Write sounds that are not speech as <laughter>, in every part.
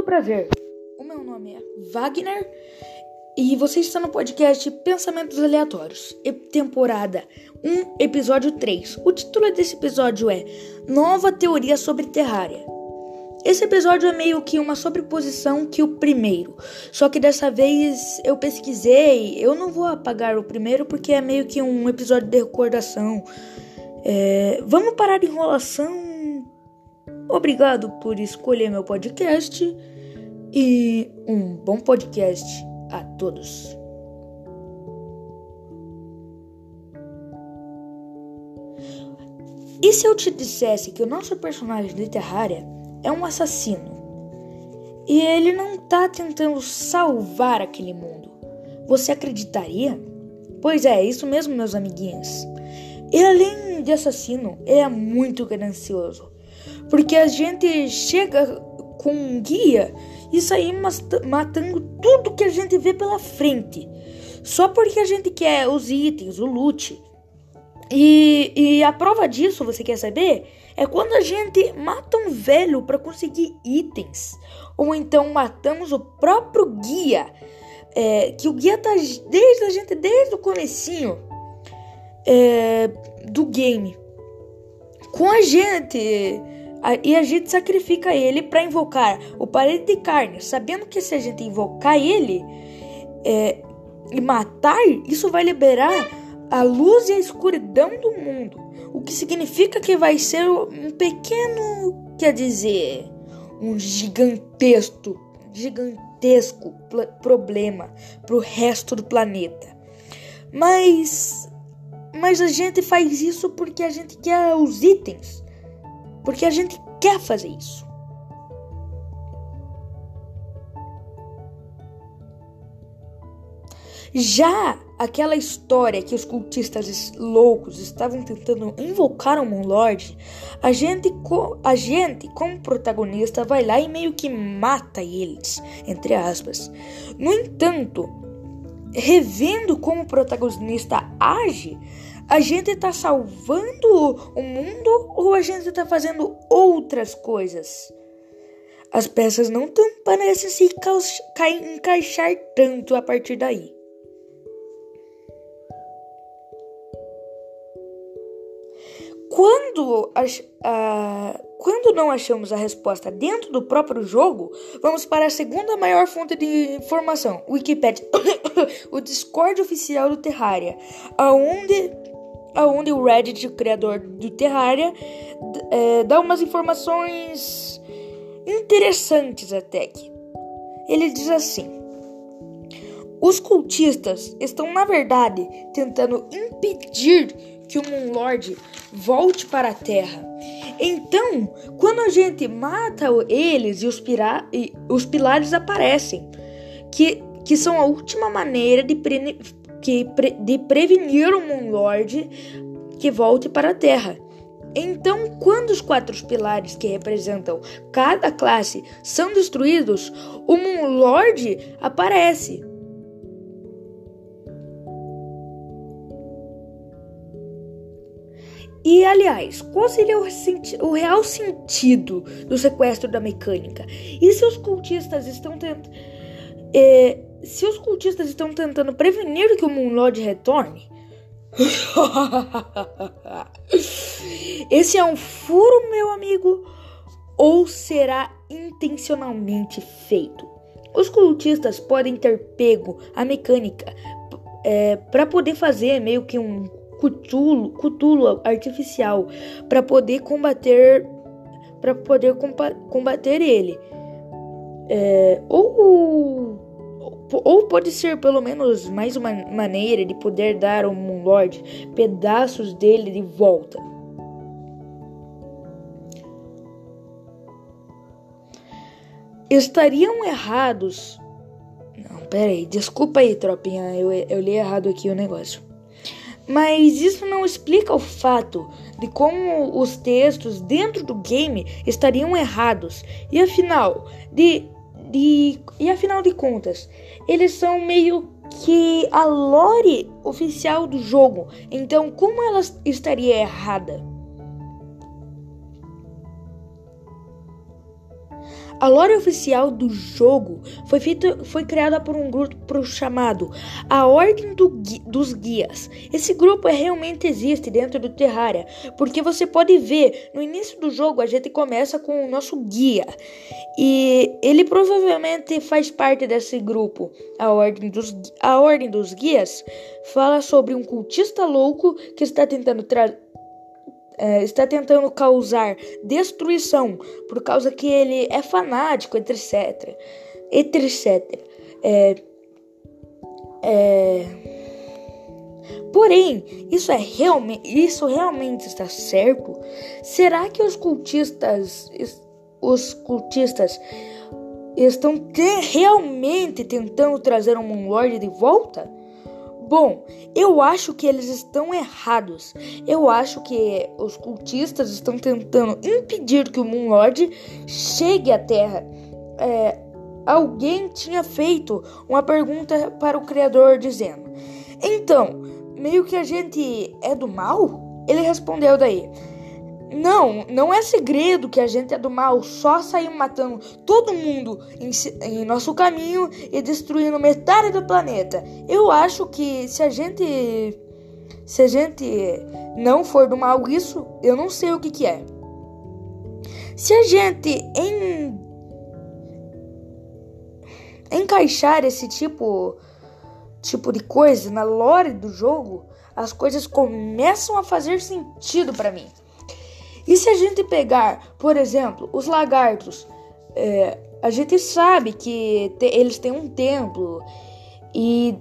muito prazer. O meu nome é Wagner e você está no podcast Pensamentos Aleatórios, temporada 1, episódio 3. O título desse episódio é Nova Teoria sobre Terrária. Esse episódio é meio que uma sobreposição que o primeiro, só que dessa vez eu pesquisei. Eu não vou apagar o primeiro porque é meio que um episódio de recordação. É, vamos parar de enrolação Obrigado por escolher meu podcast e um bom podcast a todos. E se eu te dissesse que o nosso personagem de Terraria é um assassino e ele não tá tentando salvar aquele mundo? Você acreditaria? Pois é, isso mesmo, meus amiguinhos. E além de assassino, ele é muito ganancioso. Porque a gente chega com um guia e saímos matando tudo que a gente vê pela frente. Só porque a gente quer os itens, o loot. E, e a prova disso, você quer saber? É quando a gente mata um velho para conseguir itens. Ou então matamos o próprio guia. É, que o guia tá desde a gente desde o comecinho é, do game com a gente e a gente sacrifica ele para invocar o parede de carne, sabendo que se a gente invocar ele é, e matar, isso vai liberar a luz e a escuridão do mundo. O que significa que vai ser um pequeno, quer dizer, um gigantesco, gigantesco problema para o resto do planeta. Mas, mas a gente faz isso porque a gente quer os itens porque a gente quer fazer isso. Já aquela história que os cultistas loucos estavam tentando invocar o Moon Lord, a gente, a gente, como protagonista, vai lá e meio que mata eles, entre aspas. No entanto, revendo como o protagonista age, a gente está salvando o mundo ou a gente está fazendo outras coisas? As peças não tão, parecem se encaixar tanto a partir daí. Quando, quando não achamos a resposta dentro do próprio jogo, vamos para a segunda maior fonte de informação, Wikipedia, <coughs> o Discord oficial do Terraria, aonde aonde o Reddit, o criador do Terraria, é, dá umas informações interessantes até que. Ele diz assim: os cultistas estão, na verdade, tentando impedir que o Moon Lord volte para a Terra. Então, quando a gente mata eles e os, pira e os pilares aparecem, que, que são a última maneira de que pre de prevenir o Moon Lord que volte para a Terra. Então, quando os quatro pilares que representam cada classe são destruídos, o Moon Lord aparece. E aliás, qual seria o, o, real sentido do sequestro da mecânica? E se os cultistas estão tentando. É, se os cultistas estão tentando prevenir que o Moonlord retorne. <laughs> Esse é um furo, meu amigo, ou será intencionalmente feito? Os cultistas podem ter pego a mecânica é, para poder fazer meio que um cutulo, artificial para poder combater para poder combater ele. É, ou ou pode ser pelo menos mais uma maneira de poder dar ao Moonlord pedaços dele de volta. Estariam errados. Não, peraí, desculpa aí, tropinha, eu, eu li errado aqui o negócio. Mas isso não explica o fato de como os textos dentro do game estariam errados. E afinal, de de. E afinal de contas, eles são meio que a lore oficial do jogo. Então, como ela estaria errada? A lore oficial do jogo foi, feita, foi criada por um grupo chamado A Ordem do dos Guias. Esse grupo é, realmente existe dentro do Terraria, porque você pode ver no início do jogo a gente começa com o nosso guia e ele provavelmente faz parte desse grupo. A Ordem dos, a Ordem dos Guias fala sobre um cultista louco que está tentando trazer é, está tentando causar destruição por causa que ele é fanático, etc. etc. É, é, porém, isso é realmente, isso realmente está certo? Será que os cultistas, os cultistas estão te, realmente tentando trazer um Moonlord de volta? Bom, eu acho que eles estão errados. Eu acho que os cultistas estão tentando impedir que o Moonlord chegue à Terra. É, alguém tinha feito uma pergunta para o Criador dizendo: Então, meio que a gente é do mal? Ele respondeu daí: não, não é segredo que a gente é do mal, só saímos matando todo mundo em, em, nosso caminho e destruindo metade do planeta. Eu acho que se a gente. Se a gente não for do mal, isso eu não sei o que, que é. Se a gente em, encaixar esse tipo, tipo de coisa na lore do jogo, as coisas começam a fazer sentido para mim. E se a gente pegar, por exemplo, os lagartos, é, a gente sabe que te, eles têm um templo e,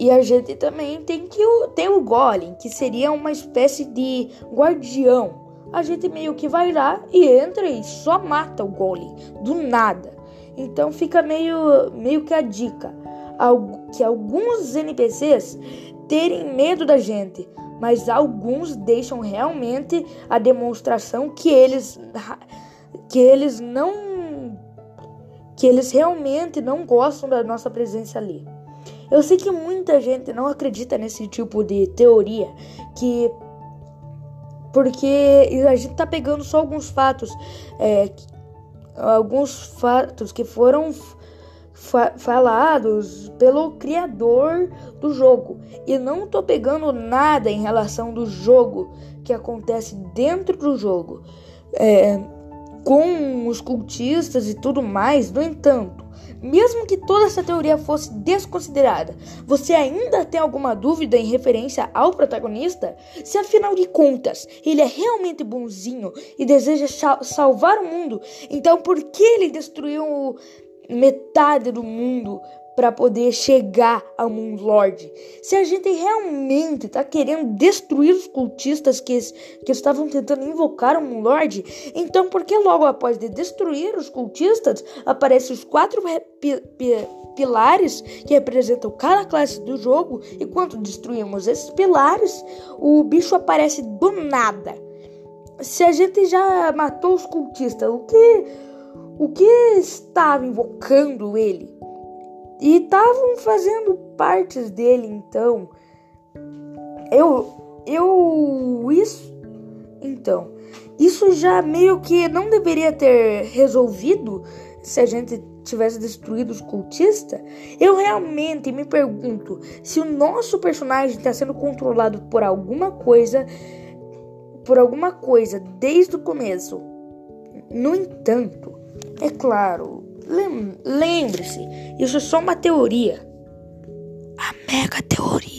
e a gente também tem que ter o golem, que seria uma espécie de guardião. A gente meio que vai lá e entra e só mata o golem do nada. Então fica meio, meio que a dica que alguns NPCs terem medo da gente mas alguns deixam realmente a demonstração que eles que eles não que eles realmente não gostam da nossa presença ali. Eu sei que muita gente não acredita nesse tipo de teoria que porque a gente tá pegando só alguns fatos é, alguns fatos que foram fa falados pelo criador do jogo. E não tô pegando nada em relação do jogo que acontece dentro do jogo. É, com os cultistas e tudo mais, no entanto, mesmo que toda essa teoria fosse desconsiderada, você ainda tem alguma dúvida em referência ao protagonista? Se afinal de contas ele é realmente bonzinho e deseja salvar o mundo, então por que ele destruiu metade do mundo para poder chegar ao Moon Lord. Se a gente realmente está querendo destruir os cultistas que, que estavam tentando invocar o Moon Lord, então por que logo após de destruir os cultistas aparecem os quatro pi pi pilares que representam cada classe do jogo e quando destruímos esses pilares, o bicho aparece do nada. Se a gente já matou os cultistas, o que o que estava invocando ele. E estavam fazendo partes dele, então. Eu. Eu. Isso. Então. Isso já meio que não deveria ter resolvido se a gente tivesse destruído os cultistas. Eu realmente me pergunto se o nosso personagem está sendo controlado por alguma coisa. Por alguma coisa desde o começo. No entanto, é claro, lembre-se, isso é só uma teoria. A mega teoria.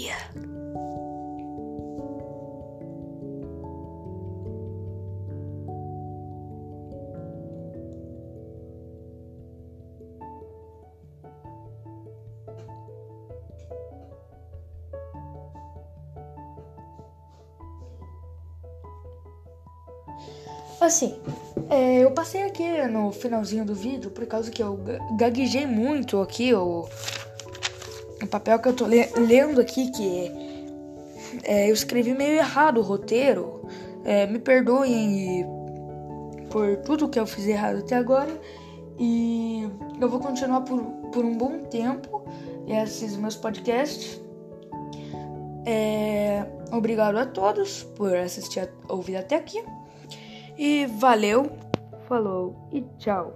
Assim, é, eu passei aqui no finalzinho do vídeo por causa que eu gaguejei muito aqui o, o papel que eu tô le lendo aqui que é, eu escrevi meio errado o roteiro. É, me perdoem por tudo que eu fiz errado até agora e eu vou continuar por, por um bom tempo esses meus podcasts. É, obrigado a todos por assistir, ouvir até aqui. E valeu, falou e tchau.